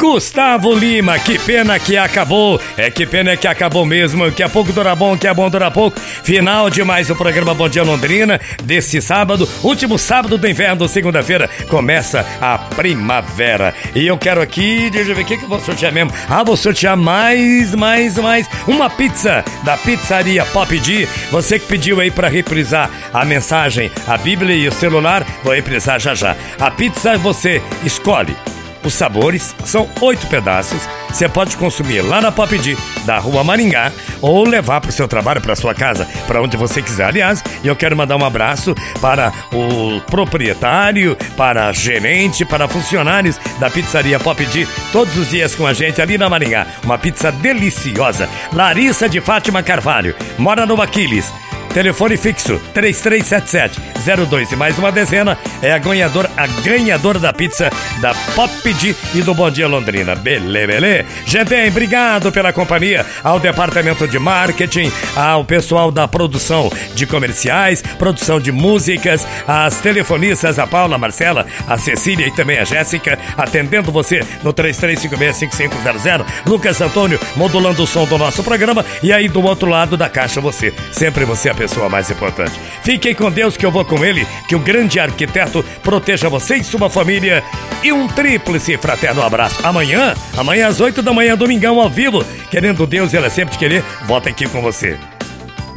Gustavo Lima, que pena que acabou. É que pena que acabou mesmo. Que a pouco dura bom, que é bom dura pouco. Final de mais o programa Bom Dia Londrina, desse sábado, último sábado do inverno, segunda-feira, começa a primavera. E eu quero aqui, deixa eu ver o que, que eu vou sortear mesmo. Ah, vou sortear mais, mais, mais uma pizza da pizzaria Pop D. Você que pediu aí para reprisar a mensagem, a Bíblia e o celular, vou reprisar já já. A pizza você escolhe os sabores são oito pedaços. Você pode consumir lá na Pop D, da Rua Maringá, ou levar para o seu trabalho, para sua casa, para onde você quiser. Aliás, eu quero mandar um abraço para o proprietário, para gerente, para funcionários da pizzaria Pop D, todos os dias com a gente ali na Maringá. Uma pizza deliciosa. Larissa de Fátima Carvalho, mora no Aquiles. Telefone fixo 3377-02 e mais uma dezena é a ganhadora, a ganhadora da pizza da Pop D e do Bom Dia Londrina. Belê, belê. Gente, obrigado pela companhia ao departamento de marketing, ao pessoal da produção de comerciais, produção de músicas, as telefonistas, a Paula, a Marcela, a Cecília e também a Jéssica, atendendo você no 33565500. Lucas Antônio modulando o som do nosso programa e aí do outro lado da caixa você, sempre você pessoa mais importante. Fiquem com Deus que eu vou com ele, que o grande arquiteto proteja você e sua família. E um tríplice fraterno abraço. Amanhã, amanhã às 8 da manhã, domingão ao vivo, querendo Deus e ela sempre te querer, volta aqui com você.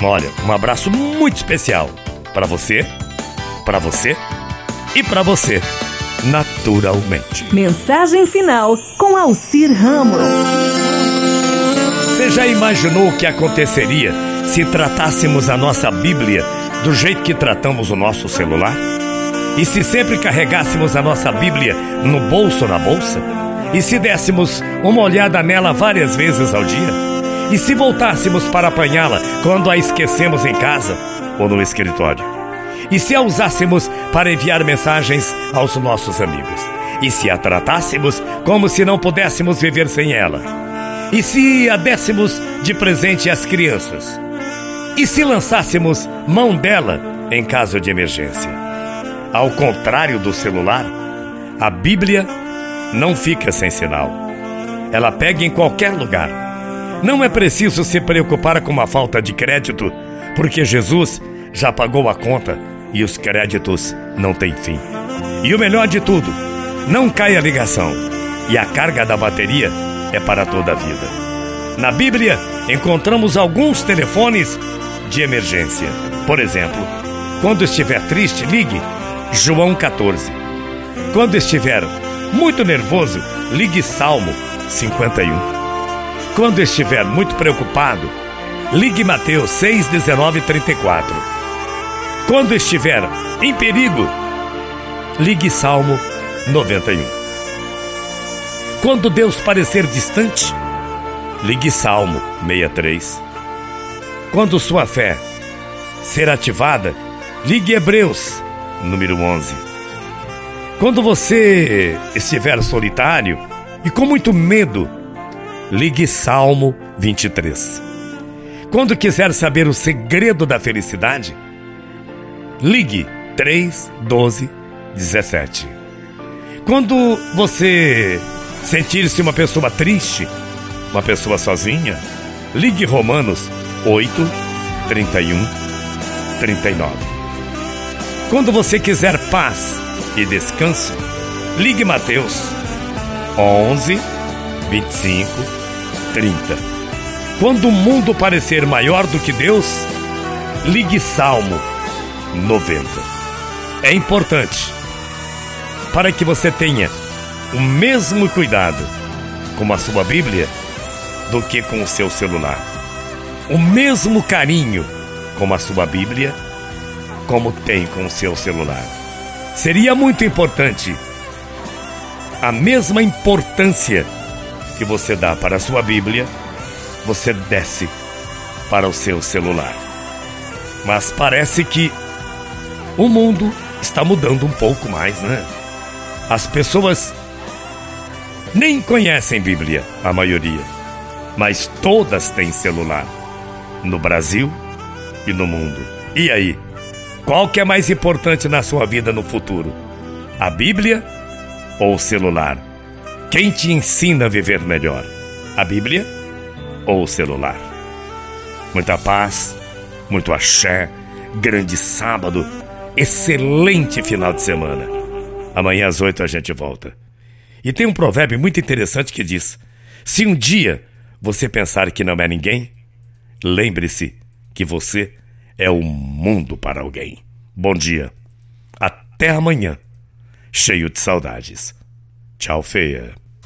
Olha, um abraço muito especial para você, para você e para você, naturalmente. Mensagem final com Alcir Ramos. Você já imaginou o que aconteceria se tratássemos a nossa Bíblia do jeito que tratamos o nosso celular? E se sempre carregássemos a nossa Bíblia no bolso ou na bolsa? E se dessemos uma olhada nela várias vezes ao dia? E se voltássemos para apanhá-la quando a esquecemos em casa ou no escritório? E se a usássemos para enviar mensagens aos nossos amigos? E se a tratássemos como se não pudéssemos viver sem ela? E se a dessemos de presente às crianças? E se lançássemos mão dela em caso de emergência? Ao contrário do celular, a Bíblia não fica sem sinal. Ela pega em qualquer lugar. Não é preciso se preocupar com uma falta de crédito, porque Jesus já pagou a conta e os créditos não têm fim. E o melhor de tudo, não cai a ligação e a carga da bateria é para toda a vida. Na Bíblia, encontramos alguns telefones de emergência. Por exemplo, quando estiver triste, ligue João 14. Quando estiver muito nervoso, ligue Salmo 51. Quando estiver muito preocupado, ligue Mateus 6, 19 e 34. Quando estiver em perigo, ligue Salmo 91. Quando Deus parecer distante, ligue Salmo 63. Quando sua fé ser ativada, ligue Hebreus, número 11. Quando você estiver solitário e com muito medo, ligue Salmo 23. Quando quiser saber o segredo da felicidade, ligue 3, 12, 17. Quando você sentir-se uma pessoa triste, uma pessoa sozinha, ligue Romanos 8, 31, 39. Quando você quiser paz e descanso, ligue Mateus 11, 25, 30. Quando o mundo parecer maior do que Deus, ligue Salmo 90. É importante para que você tenha o mesmo cuidado com a sua Bíblia do que com o seu celular o mesmo carinho com a sua Bíblia, como tem com o seu celular. Seria muito importante a mesma importância que você dá para a sua Bíblia, você desce para o seu celular. Mas parece que o mundo está mudando um pouco mais, né? As pessoas nem conhecem Bíblia, a maioria, mas todas têm celular no Brasil e no mundo. E aí? Qual que é mais importante na sua vida no futuro? A Bíblia ou o celular? Quem te ensina a viver melhor? A Bíblia ou o celular? Muita paz, muito axé, grande sábado, excelente final de semana. Amanhã às oito a gente volta. E tem um provérbio muito interessante que diz: Se um dia você pensar que não é ninguém, lembre-se que você é o mundo para alguém. Bom dia. Até amanhã. Cheio de saudades. Tchau, feia.